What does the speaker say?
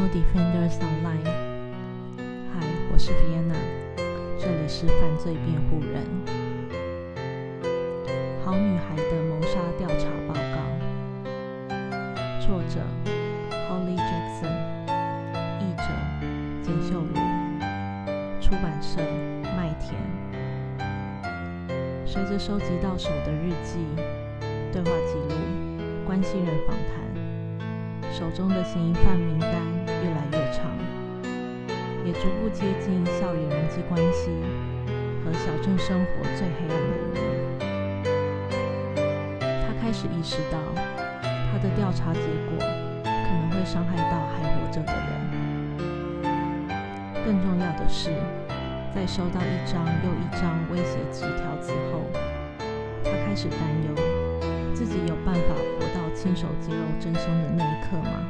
No Defenders Online。嗨，我是 Vienna，这里是犯罪辩护人。好女孩的谋杀调查报告，作者 Holly Jackson，译者简秀茹，出版社麦田。随着收集到手的日记、对话记录、关系人访谈，手中的嫌疑犯名单，也逐步接近校园人际关系和小镇生活最黑暗的一面。他开始意识到，他的调查结果可能会伤害到还活着的人。更重要的是，在收到一张又一张威胁纸条之后，他开始担忧自己有办法活到亲手揭露真凶的那一刻吗？